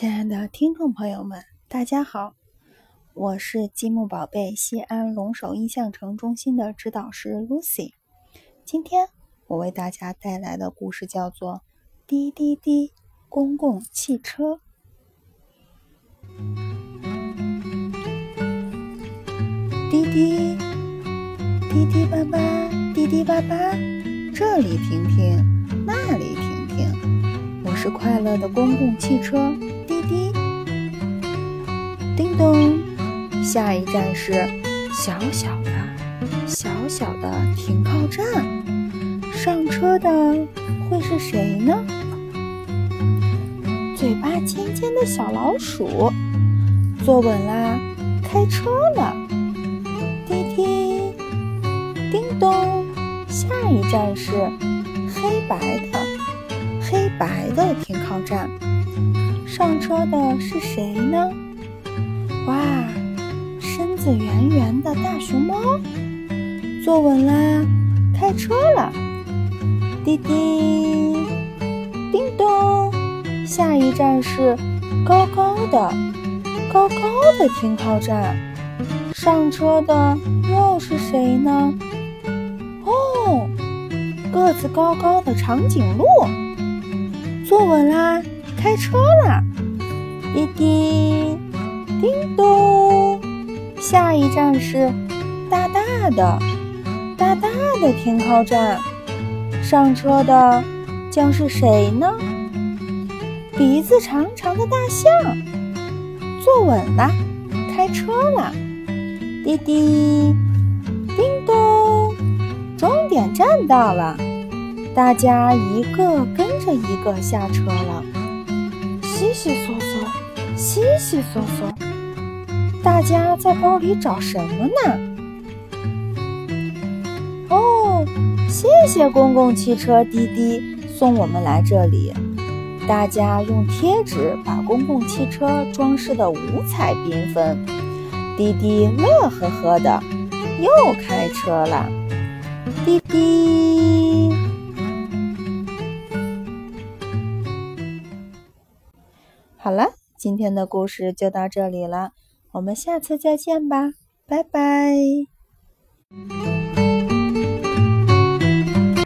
亲爱的听众朋友们，大家好，我是积木宝贝西安龙首印象城中心的指导师 Lucy。今天我为大家带来的故事叫做《滴滴滴公共汽车》。滴滴滴滴叭叭，滴滴叭叭，这里停停，那里，是快乐的公共汽车。滴滴，叮咚，下一站是小小的、小小的停靠站。上车的会是谁呢？嘴巴尖尖的小老鼠，坐稳啦，开车了。滴滴，叮咚，下一站是黑白的、黑白的停靠站。上车的是谁呢？哇，身子圆圆的大熊猫，坐稳啦，开车了。滴滴，叮咚，下一站是高高的、高高的停靠站。上车的又是谁呢？哦，个子高高的长颈鹿，坐稳啦。开车啦，滴滴，叮咚，下一站是大大的、大大的停靠站。上车的将是谁呢？鼻子长长的大象，坐稳啦，开车啦，滴滴，叮咚，终点站到了，大家一个跟着一个下车了。悉悉嗦嗦，悉悉嗦嗦，大家在包里找什么呢？哦，谢谢公共汽车滴滴送我们来这里。大家用贴纸把公共汽车装饰的五彩缤纷。滴滴乐呵呵的，又开车了。滴滴。好了，今天的故事就到这里了，我们下次再见吧，拜拜。